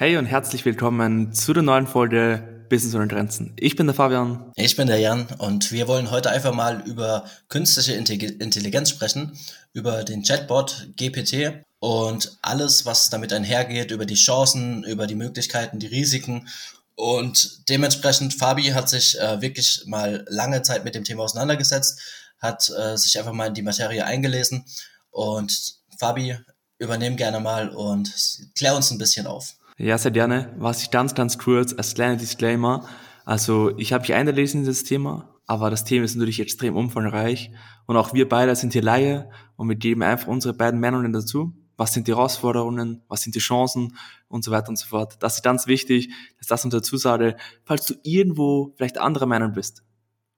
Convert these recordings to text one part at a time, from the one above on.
Hey und herzlich willkommen zu der neuen Folge Business und Grenzen. Ich bin der Fabian. Ich bin der Jan und wir wollen heute einfach mal über künstliche Intelligenz sprechen, über den Chatbot GPT und alles, was damit einhergeht, über die Chancen, über die Möglichkeiten, die Risiken. Und dementsprechend, Fabi hat sich äh, wirklich mal lange Zeit mit dem Thema auseinandergesetzt, hat äh, sich einfach mal in die Materie eingelesen. Und Fabi, übernehm gerne mal und klär uns ein bisschen auf. Ja, sehr gerne. Was ich ganz, ganz kurz als kleiner Disclaimer. Also ich habe mich eingelesen in das Thema, aber das Thema ist natürlich extrem umfangreich und auch wir beide sind hier Laie und wir geben einfach unsere beiden Meinungen dazu. Was sind die Herausforderungen, was sind die Chancen und so weiter und so fort. Das ist ganz wichtig, dass das uns dazu sage, falls du irgendwo vielleicht anderer Meinung bist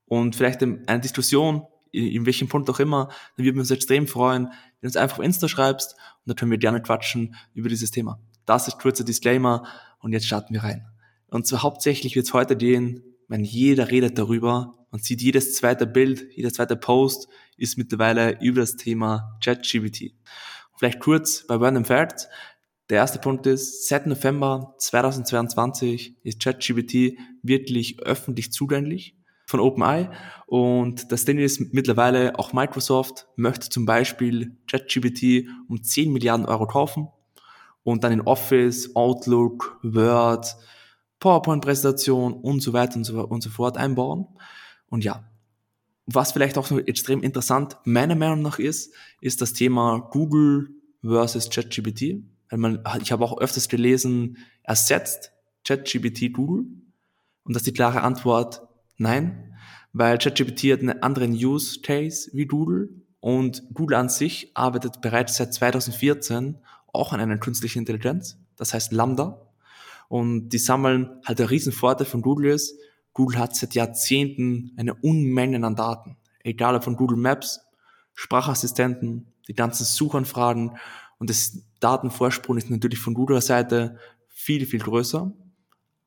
und vielleicht eine Diskussion, in welchem Punkt auch immer, dann würden wir uns extrem freuen, wenn du uns einfach auf Insta schreibst und dann können wir gerne quatschen über dieses Thema. Das ist kurzer Disclaimer und jetzt starten wir rein. Und zwar hauptsächlich wird es heute gehen, wenn jeder redet darüber und sieht jedes zweite Bild, jeder zweite Post ist mittlerweile über das Thema ChatGPT. Vielleicht kurz bei Random Facts. Der erste Punkt ist, seit November 2022 ist ChatGPT wirklich öffentlich zugänglich von OpenAI. Und das Ding ist mittlerweile auch Microsoft möchte zum Beispiel ChatGPT um 10 Milliarden Euro kaufen und dann in Office, Outlook, Word, PowerPoint-Präsentation und so weiter und so, und so fort einbauen. Und ja, was vielleicht auch so extrem interessant meiner Meinung nach ist, ist das Thema Google versus ChatGPT. Ich habe auch öfters gelesen, ersetzt ChatGPT Google? Und das ist die klare Antwort, nein, weil ChatGPT hat einen anderen Use Case wie Google und Google an sich arbeitet bereits seit 2014 auch an einer künstlichen Intelligenz, das heißt Lambda. Und die sammeln halt der Riesenvorteil von Google ist, Google hat seit Jahrzehnten eine Unmengen an Daten. Egal ob von Google Maps, Sprachassistenten, die ganzen Suchanfragen und das Datenvorsprung ist natürlich von Google Seite viel, viel größer.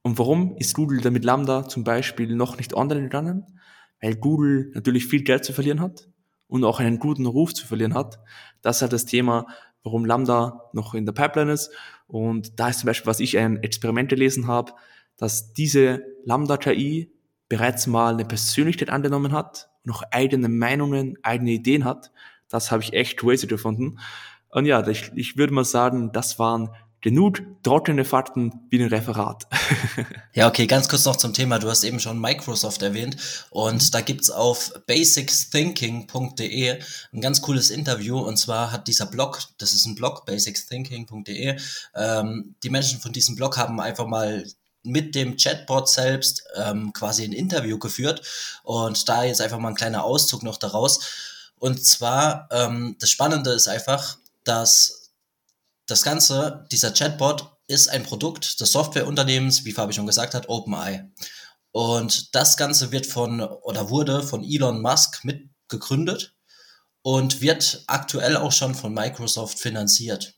Und warum ist Google damit Lambda zum Beispiel noch nicht online gegangen? Weil Google natürlich viel Geld zu verlieren hat und auch einen guten Ruf zu verlieren hat. Das ist halt das Thema, warum Lambda noch in der Pipeline ist. Und da ist zum Beispiel, was ich ein Experiment gelesen habe, dass diese Lambda-KI bereits mal eine Persönlichkeit angenommen hat, noch eigene Meinungen, eigene Ideen hat. Das habe ich echt crazy gefunden. Und ja, ich, ich würde mal sagen, das waren genug trockene Fakten wie ein Referat. ja, okay, ganz kurz noch zum Thema. Du hast eben schon Microsoft erwähnt und da gibt's auf basicsthinking.de ein ganz cooles Interview und zwar hat dieser Blog, das ist ein Blog, basicsthinking.de, ähm, die Menschen von diesem Blog haben einfach mal mit dem Chatbot selbst ähm, quasi ein Interview geführt und da jetzt einfach mal ein kleiner Auszug noch daraus. Und zwar, ähm, das Spannende ist einfach, dass das Ganze, dieser Chatbot, ist ein Produkt des Softwareunternehmens, wie Fabi schon gesagt hat, OpenAI. Und das Ganze wird von oder wurde von Elon Musk mitgegründet und wird aktuell auch schon von Microsoft finanziert.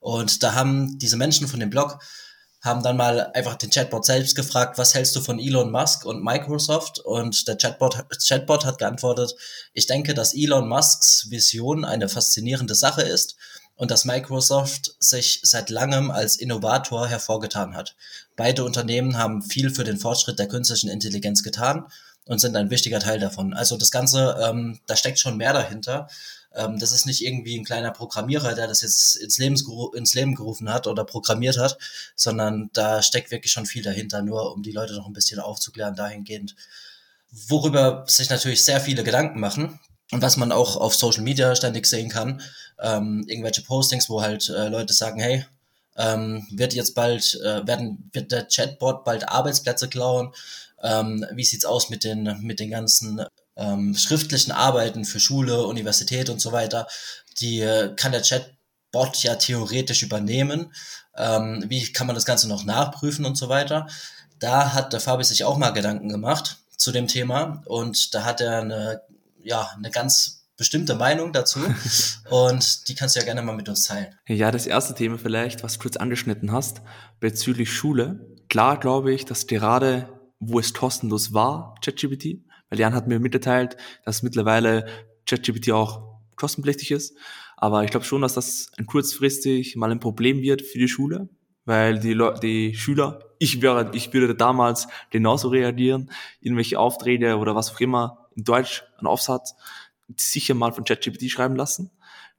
Und da haben diese Menschen von dem Blog haben dann mal einfach den Chatbot selbst gefragt, was hältst du von Elon Musk und Microsoft? Und der Chatbot, Chatbot hat geantwortet, ich denke, dass Elon Musks Vision eine faszinierende Sache ist und dass Microsoft sich seit langem als Innovator hervorgetan hat. Beide Unternehmen haben viel für den Fortschritt der künstlichen Intelligenz getan und sind ein wichtiger Teil davon. Also das Ganze, ähm, da steckt schon mehr dahinter. Ähm, das ist nicht irgendwie ein kleiner Programmierer, der das jetzt ins, ins Leben gerufen hat oder programmiert hat, sondern da steckt wirklich schon viel dahinter, nur um die Leute noch ein bisschen aufzuklären dahingehend. Worüber sich natürlich sehr viele Gedanken machen, und was man auch auf Social Media ständig sehen kann, ähm, irgendwelche Postings, wo halt äh, Leute sagen, hey, ähm, wird jetzt bald, äh, werden, wird der Chatbot bald Arbeitsplätze klauen? Ähm, wie sieht's aus mit den, mit den ganzen ähm, schriftlichen Arbeiten für Schule, Universität und so weiter? Die äh, kann der Chatbot ja theoretisch übernehmen. Ähm, wie kann man das Ganze noch nachprüfen und so weiter? Da hat der Fabi sich auch mal Gedanken gemacht zu dem Thema und da hat er eine ja, eine ganz bestimmte Meinung dazu und die kannst du ja gerne mal mit uns teilen. Ja, das erste Thema vielleicht, was du kurz angeschnitten hast, bezüglich Schule. Klar glaube ich, dass gerade, wo es kostenlos war, ChatGPT, weil Jan hat mir mitgeteilt, dass mittlerweile ChatGPT auch kostenpflichtig ist, aber ich glaube schon, dass das ein kurzfristig mal ein Problem wird für die Schule, weil die, Le die Schüler, ich, wäre, ich würde damals genauso reagieren, irgendwelche Aufträge oder was auch immer in Deutsch, einen Aufsatz, sicher mal von ChatGPT schreiben lassen.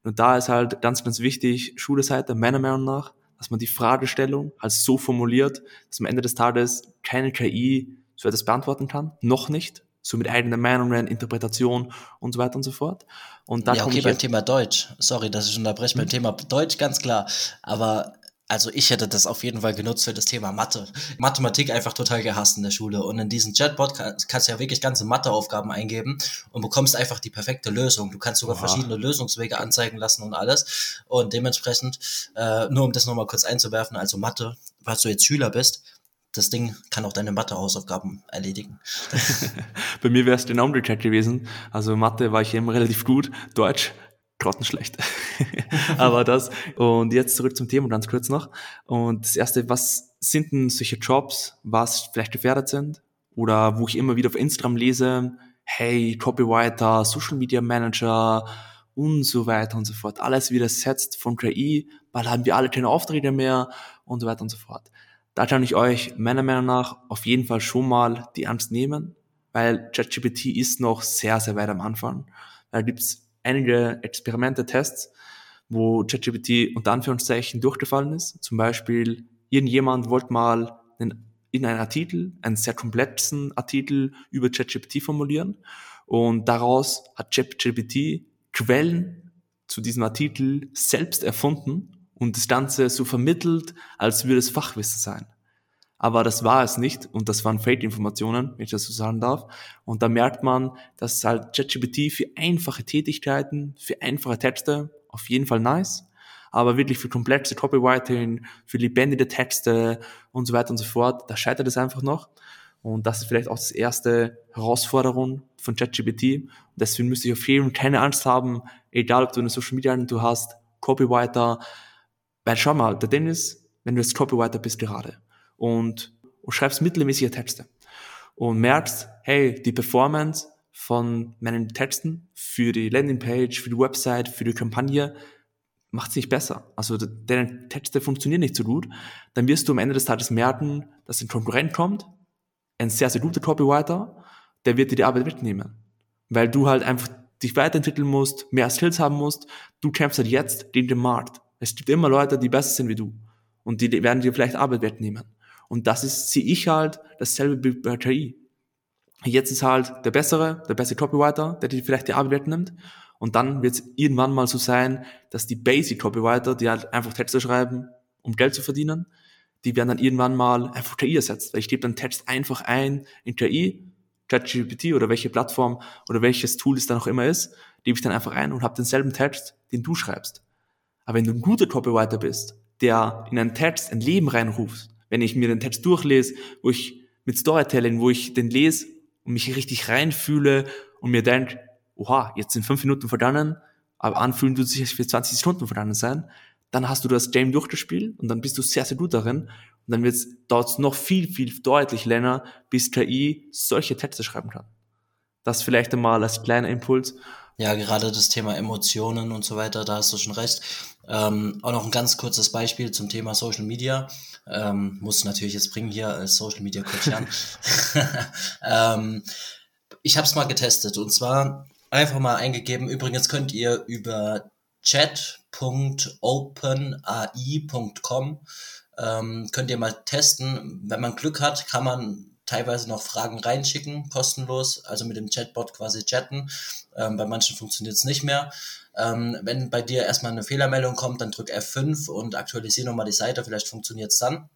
Und da ist halt ganz, ganz wichtig, Schulseite, meiner Meinung nach, dass man die Fragestellung halt so formuliert, dass am Ende des Tages keine KI so etwas beantworten kann. Noch nicht. So mit eigenen Meinungen, Interpretation und so weiter und so fort. Und da ja, okay, beim Thema Deutsch. Sorry, dass ich unterbreche. Beim mhm. Thema Deutsch ganz klar. Aber also ich hätte das auf jeden Fall genutzt für das Thema Mathe. Mathematik einfach total gehasst in der Schule. Und in diesem Chatbot kann, kannst du ja wirklich ganze Matheaufgaben eingeben und bekommst einfach die perfekte Lösung. Du kannst sogar Oha. verschiedene Lösungswege anzeigen lassen und alles. Und dementsprechend, äh, nur um das nochmal kurz einzuwerfen, also Mathe, was du jetzt Schüler bist, das Ding kann auch deine Mathe-Hausaufgaben erledigen. Bei mir wäre es der Umgekehrt gewesen. Also Mathe war ich immer relativ gut. Deutsch grottenschlecht. Aber das. Und jetzt zurück zum Thema ganz kurz noch. Und das erste, was sind denn solche Jobs, was vielleicht gefährdet sind? Oder wo ich immer wieder auf Instagram lese, hey, Copywriter, Social Media Manager und so weiter und so fort. Alles wieder setzt von KI, weil haben wir alle keine Aufträge mehr und so weiter und so fort. Da kann ich euch meiner Meinung nach auf jeden Fall schon mal die Angst nehmen, weil ChatGPT ist noch sehr, sehr weit am Anfang. Da gibt's einige Experimente, Tests, wo ChatGPT unter Anführungszeichen durchgefallen ist. Zum Beispiel, irgendjemand wollte mal einen, in einen Artikel, einen sehr komplexen Artikel über ChatGPT formulieren und daraus hat ChatGPT Quellen zu diesem Artikel selbst erfunden und das Ganze so vermittelt, als würde es Fachwissen sein aber das war es nicht und das waren Fake-Informationen, wenn ich das so sagen darf. Und da merkt man, dass halt ChatGPT für einfache Tätigkeiten, für einfache Texte auf jeden Fall nice, aber wirklich für komplexe Copywriting, für lebendige Texte und so weiter und so fort, da scheitert es einfach noch. Und das ist vielleicht auch das erste Herausforderung von ChatGPT. Deswegen müsste ich auf jeden Fall keine Angst haben, egal ob du eine Social Media du hast, Copywriter, weil schau mal, der Ding ist, wenn du jetzt Copywriter bist gerade, und, und schreibst mittelmäßige Texte und merkst, hey, die Performance von meinen Texten für die Landingpage, für die Website, für die Kampagne macht es nicht besser. Also deine Texte funktionieren nicht so gut. Dann wirst du am Ende des Tages merken, dass ein Konkurrent kommt, ein sehr, sehr guter Copywriter, der wird dir die Arbeit mitnehmen. Weil du halt einfach dich weiterentwickeln musst, mehr Skills haben musst. Du kämpfst halt jetzt gegen den Markt. Es gibt immer Leute, die besser sind wie du. Und die werden dir vielleicht Arbeit wegnehmen. Und das ist, sehe ich halt, dasselbe bei KI. Jetzt ist halt der bessere, der beste Copywriter, der dir vielleicht die Arbeit wegnimmt. Und dann wird es irgendwann mal so sein, dass die Basic Copywriter, die halt einfach Texte schreiben, um Geld zu verdienen, die werden dann irgendwann mal einfach KI ersetzt. Weil ich gebe dann Text einfach ein in KI, ChatGPT oder welche Plattform oder welches Tool es dann auch immer ist, gebe ich dann einfach ein und habe denselben Text, den du schreibst. Aber wenn du ein guter Copywriter bist, der in einen Text ein Leben reinruft, wenn ich mir den Text durchlese, wo ich mit Storytelling, wo ich den lese und mich richtig reinfühle und mir denke, oha, jetzt sind fünf Minuten vergangen, aber anfühlen tut sich für 20 Stunden vergangen sein, dann hast du das Game durchgespielt und dann bist du sehr, sehr gut darin. Und dann dauert es noch viel, viel deutlich länger, bis KI solche Texte schreiben kann. Das vielleicht einmal als kleiner Impuls. Ja, gerade das Thema Emotionen und so weiter, da hast du schon recht. Ähm, auch noch ein ganz kurzes Beispiel zum Thema Social Media. Ähm, muss natürlich jetzt bringen hier als Social Media Coach ähm, ich habe es mal getestet und zwar einfach mal eingegeben. Übrigens könnt ihr über chat.openai.com ähm, könnt ihr mal testen. Wenn man Glück hat, kann man teilweise noch Fragen reinschicken, kostenlos, also mit dem Chatbot quasi chatten. Ähm, bei manchen funktioniert es nicht mehr. Ähm, wenn bei dir erstmal eine Fehlermeldung kommt, dann drück F5 und aktualisiere nochmal die Seite, vielleicht funktioniert es dann.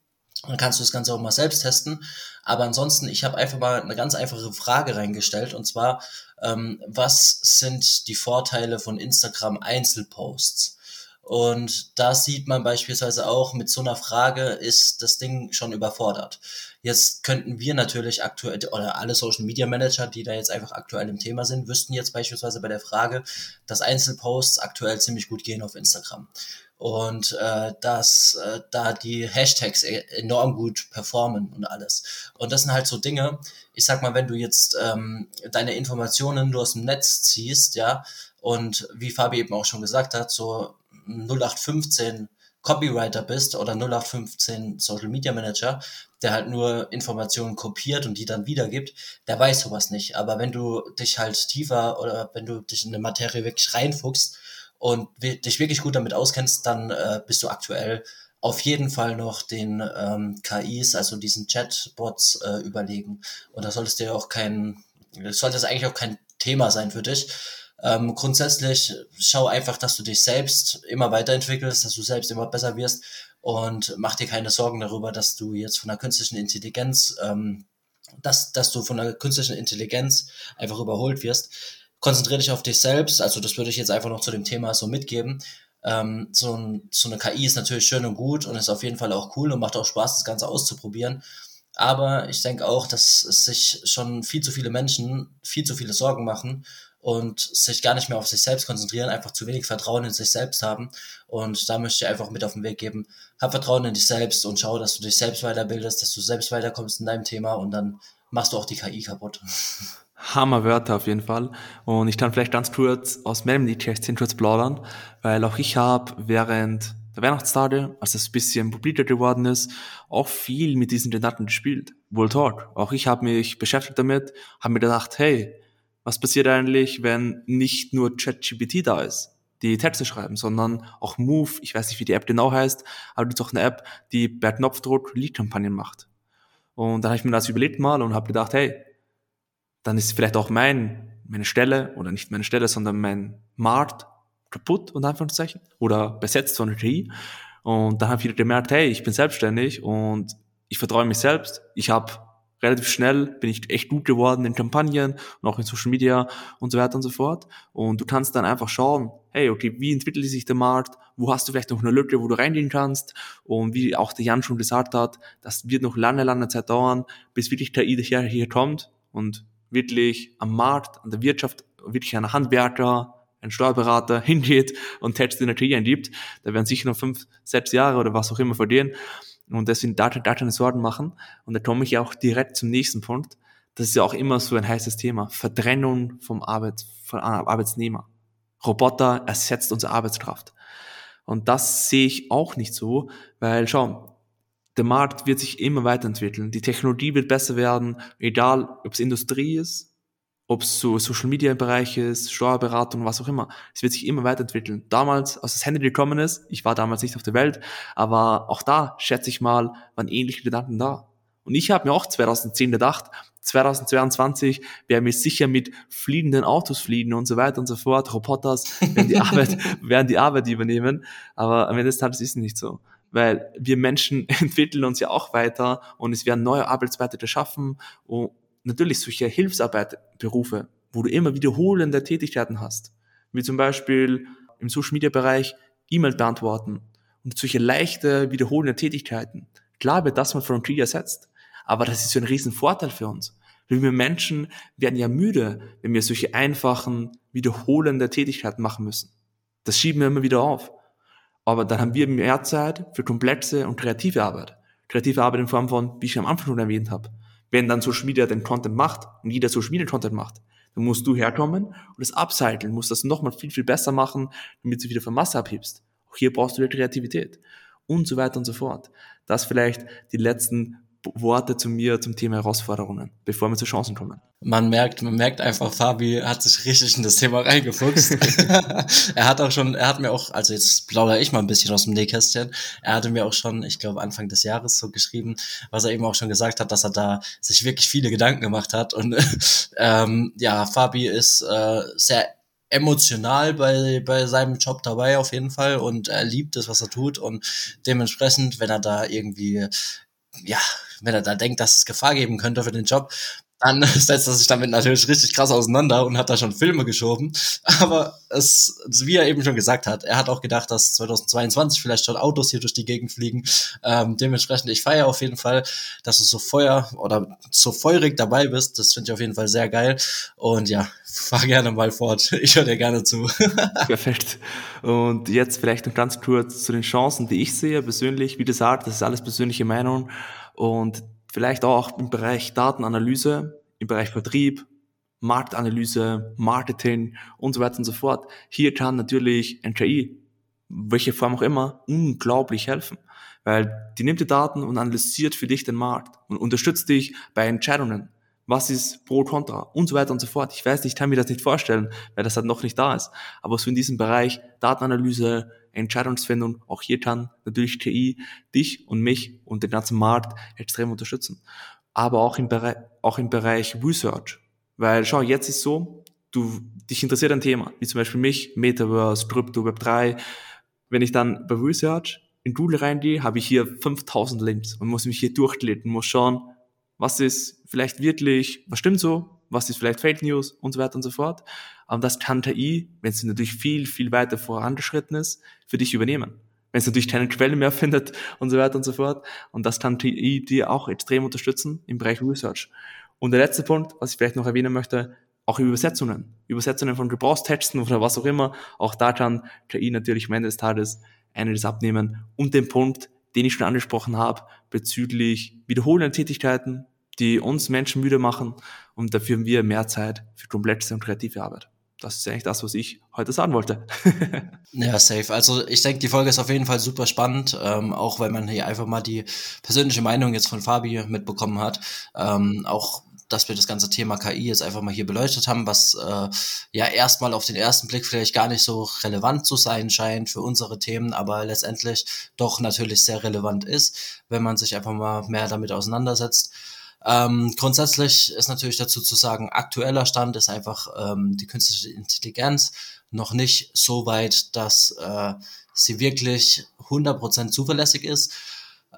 Dann kannst du das Ganze auch mal selbst testen. Aber ansonsten, ich habe einfach mal eine ganz einfache Frage reingestellt und zwar, ähm, was sind die Vorteile von Instagram Einzelposts? Und da sieht man beispielsweise auch, mit so einer Frage ist das Ding schon überfordert. Jetzt könnten wir natürlich aktuell, oder alle Social Media Manager, die da jetzt einfach aktuell im Thema sind, wüssten jetzt beispielsweise bei der Frage, dass Einzelposts aktuell ziemlich gut gehen auf Instagram. Und äh, dass äh, da die Hashtags e-, enorm gut performen und alles. Und das sind halt so Dinge, ich sag mal, wenn du jetzt ähm, deine Informationen nur aus dem Netz ziehst, ja, und wie Fabi eben auch schon gesagt hat, so 0815 Copywriter bist oder 0815 Social Media Manager, der halt nur Informationen kopiert und die dann wiedergibt, der weiß sowas nicht. Aber wenn du dich halt tiefer oder wenn du dich in eine Materie wirklich reinfuchst und dich wirklich gut damit auskennst, dann äh, bist du aktuell auf jeden Fall noch den ähm, KIs, also diesen Chatbots äh, überlegen. Und da solltest du ja auch kein, sollte es eigentlich auch kein Thema sein für dich. Ähm, grundsätzlich schau einfach, dass du dich selbst immer weiterentwickelst, dass du selbst immer besser wirst und mach dir keine Sorgen darüber, dass du jetzt von der künstlichen Intelligenz, ähm, dass, dass du von der künstlichen Intelligenz einfach überholt wirst. Konzentriere dich auf dich selbst, also das würde ich jetzt einfach noch zu dem Thema so mitgeben. Ähm, so, ein, so eine KI ist natürlich schön und gut und ist auf jeden Fall auch cool und macht auch Spaß, das Ganze auszuprobieren. Aber ich denke auch, dass es sich schon viel zu viele Menschen viel zu viele Sorgen machen und sich gar nicht mehr auf sich selbst konzentrieren, einfach zu wenig Vertrauen in sich selbst haben. Und da möchte ich einfach mit auf den Weg geben, hab Vertrauen in dich selbst und schau, dass du dich selbst weiterbildest, dass du selbst weiterkommst in deinem Thema und dann machst du auch die KI kaputt. Hammerwörter auf jeden Fall. Und ich kann vielleicht ganz kurz aus meinem Nähkästchen kurz plaudern, weil auch ich habe während der Weihnachtstage, als es ein bisschen publiker geworden ist, auch viel mit diesen Daten gespielt. World Talk. Auch ich habe mich beschäftigt damit, habe mir gedacht, hey, was passiert eigentlich, wenn nicht nur ChatGPT da ist, die Texte schreiben, sondern auch Move, ich weiß nicht, wie die App genau heißt, aber es ist auch eine App, die per Knopfdruck Lead-Kampagnen macht. Und dann habe ich mir das überlegt mal und habe gedacht, hey, dann ist vielleicht auch mein, meine Stelle, oder nicht meine Stelle, sondern mein Markt kaputt, und Anführungszeichen, oder besetzt von KI. Und dann habe ich wieder gemerkt, hey, ich bin selbstständig und ich vertraue mich selbst. Ich habe relativ schnell bin ich echt gut geworden in Kampagnen und auch in Social Media und so weiter und so fort. Und du kannst dann einfach schauen, hey, okay, wie entwickelt sich der Markt? Wo hast du vielleicht noch eine Lücke, wo du reingehen kannst? Und wie auch der Jan schon gesagt hat, das wird noch lange, lange Zeit dauern, bis wirklich KI hier, hier kommt und wirklich am Markt, an der Wirtschaft, wirklich ein Handwerker, ein Steuerberater hingeht und Texte in der KI eingibt. Da werden sicher noch fünf, sechs Jahre oder was auch immer verlieren. Und deswegen da, da keine Sorgen machen. Und da komme ich auch direkt zum nächsten Punkt. Das ist ja auch immer so ein heißes Thema. Vertrennung vom Arbeits, von Arbeitsnehmer. Roboter ersetzt unsere Arbeitskraft. Und das sehe ich auch nicht so, weil schau, der Markt wird sich immer weiterentwickeln. Die Technologie wird besser werden, egal ob es Industrie ist ob es so Social Media Bereich ist, Steuerberatung, was auch immer. Es wird sich immer weiterentwickeln. Damals, als das Handy gekommen ist, ich war damals nicht auf der Welt, aber auch da, schätze ich mal, waren ähnliche Gedanken da. Und ich habe mir auch 2010 gedacht, 2022 werden wir sicher mit fliegenden Autos fliegen und so weiter und so fort. Roboters werden die Arbeit, werden die Arbeit übernehmen. Aber am Ende des Tages ist es nicht so. Weil wir Menschen entwickeln uns ja auch weiter und es werden neue Arbeitsplätze geschaffen und, natürlich solche Hilfsarbeitberufe, wo du immer wiederholende Tätigkeiten hast, wie zum Beispiel im Social Media Bereich E-Mail beantworten und solche leichte wiederholende Tätigkeiten. Klar wird das mal von KI ersetzt, aber das ist so ein riesen Vorteil für uns. Weil wir Menschen werden ja müde, wenn wir solche einfachen, wiederholende Tätigkeiten machen müssen. Das schieben wir immer wieder auf. Aber dann haben wir mehr Zeit für komplexe und kreative Arbeit. Kreative Arbeit in Form von, wie ich am Anfang schon erwähnt habe, wenn dann Social Media den Content macht und jeder Social Media Content macht, dann musst du herkommen und das upcyclen, musst das nochmal viel, viel besser machen, damit du wieder von Masse abhebst. Auch hier brauchst du wieder Kreativität und so weiter und so fort. Das vielleicht die letzten Worte zu mir zum Thema Herausforderungen, bevor wir zu Chancen kommen. Man merkt, man merkt einfach, Fabi hat sich richtig in das Thema reingefuchst. er hat auch schon, er hat mir auch, also jetzt plaudere ich mal ein bisschen aus dem Nähkästchen. Er hatte mir auch schon, ich glaube Anfang des Jahres so geschrieben, was er eben auch schon gesagt hat, dass er da sich wirklich viele Gedanken gemacht hat. Und ähm, ja, Fabi ist äh, sehr emotional bei, bei seinem Job dabei auf jeden Fall und er liebt es, was er tut und dementsprechend, wenn er da irgendwie ja, wenn er da denkt, dass es Gefahr geben könnte für den Job, dann setzt er sich damit natürlich richtig krass auseinander und hat da schon Filme geschoben. Aber es, wie er eben schon gesagt hat, er hat auch gedacht, dass 2022 vielleicht schon Autos hier durch die Gegend fliegen. Ähm, dementsprechend, ich feiere auf jeden Fall, dass du so Feuer oder so feurig dabei bist. Das finde ich auf jeden Fall sehr geil. Und ja, fahr gerne mal fort. Ich höre dir gerne zu. Perfekt. Und jetzt vielleicht noch ganz kurz zu den Chancen, die ich sehe persönlich. Wie gesagt, das ist alles persönliche Meinung. Und vielleicht auch im Bereich Datenanalyse, im Bereich Vertrieb, Marktanalyse, Marketing und so weiter und so fort. Hier kann natürlich ein KI welche Form auch immer, unglaublich helfen. Weil die nimmt die Daten und analysiert für dich den Markt und unterstützt dich bei Entscheidungen. Was ist pro, contra und so weiter und so fort. Ich weiß, ich kann mir das nicht vorstellen, weil das halt noch nicht da ist. Aber so in diesem Bereich Datenanalyse, Entscheidungsfindung, auch hier kann natürlich TI dich und mich und den ganzen Markt extrem unterstützen. Aber auch im Bereich, auch im Bereich Research. Weil schau, jetzt ist so, du, dich interessiert ein Thema, wie zum Beispiel mich, Metaverse, Crypto, Web3. Wenn ich dann bei Research in Google reingehe, habe ich hier 5000 Links und muss mich hier durchklicken, muss schauen, was ist vielleicht wirklich, was stimmt so, was ist vielleicht Fake News und so weiter und so fort. Aber das kann KI, wenn es natürlich viel, viel weiter vorangeschritten ist, für dich übernehmen. Wenn es natürlich keine Quelle mehr findet und so weiter und so fort. Und das kann KI dir auch extrem unterstützen im Bereich Research. Und der letzte Punkt, was ich vielleicht noch erwähnen möchte, auch Übersetzungen. Übersetzungen von Gebrauchstexten oder was auch immer. Auch da kann KI natürlich am Ende des Tages einiges abnehmen. Und den Punkt, den ich schon angesprochen habe, bezüglich wiederholenden Tätigkeiten, die uns Menschen müde machen und dafür haben wir mehr Zeit für komplexe und kreative Arbeit. Das ist eigentlich das, was ich heute sagen wollte. ja, safe. Also ich denke, die Folge ist auf jeden Fall super spannend, ähm, auch weil man hier einfach mal die persönliche Meinung jetzt von Fabi mitbekommen hat. Ähm, auch dass wir das ganze Thema KI jetzt einfach mal hier beleuchtet haben, was äh, ja erstmal auf den ersten Blick vielleicht gar nicht so relevant zu sein scheint für unsere Themen, aber letztendlich doch natürlich sehr relevant ist, wenn man sich einfach mal mehr damit auseinandersetzt. Ähm, grundsätzlich ist natürlich dazu zu sagen, aktueller Stand ist einfach ähm, die künstliche Intelligenz noch nicht so weit, dass äh, sie wirklich 100% zuverlässig ist.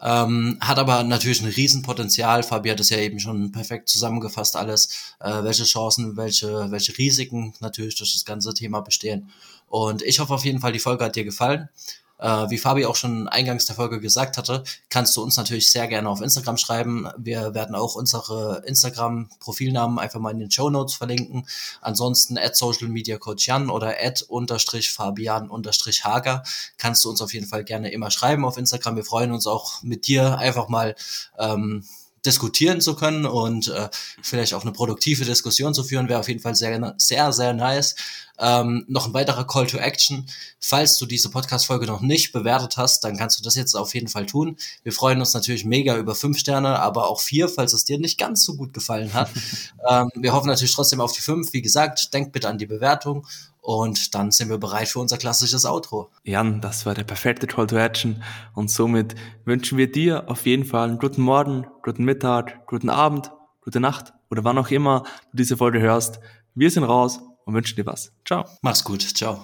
Ähm, hat aber natürlich ein Riesenpotenzial. Fabi hat es ja eben schon perfekt zusammengefasst alles, äh, welche Chancen, welche, welche Risiken natürlich durch das ganze Thema bestehen. Und ich hoffe auf jeden Fall, die Folge hat dir gefallen. Äh, wie Fabi auch schon eingangs der Folge gesagt hatte, kannst du uns natürlich sehr gerne auf Instagram schreiben. Wir werden auch unsere Instagram-Profilnamen einfach mal in den Show Notes verlinken. Ansonsten at Social Media Coach Jan oder at unterstrich Fabian unterstrich Hager kannst du uns auf jeden Fall gerne immer schreiben auf Instagram. Wir freuen uns auch mit dir einfach mal ähm, diskutieren zu können und äh, vielleicht auch eine produktive Diskussion zu führen, wäre auf jeden Fall sehr, sehr, sehr nice. Ähm, noch ein weiterer Call to Action. Falls du diese Podcast-Folge noch nicht bewertet hast, dann kannst du das jetzt auf jeden Fall tun. Wir freuen uns natürlich mega über fünf Sterne, aber auch vier, falls es dir nicht ganz so gut gefallen hat. ähm, wir hoffen natürlich trotzdem auf die fünf. Wie gesagt, denk bitte an die Bewertung und dann sind wir bereit für unser klassisches Outro. Jan, das war der perfekte Call to Action. Und somit wünschen wir dir auf jeden Fall einen guten Morgen, guten Mittag, guten Abend, gute Nacht oder wann auch immer du diese Folge hörst. Wir sind raus und wünschen dir was. Ciao. Mach's gut. Ciao.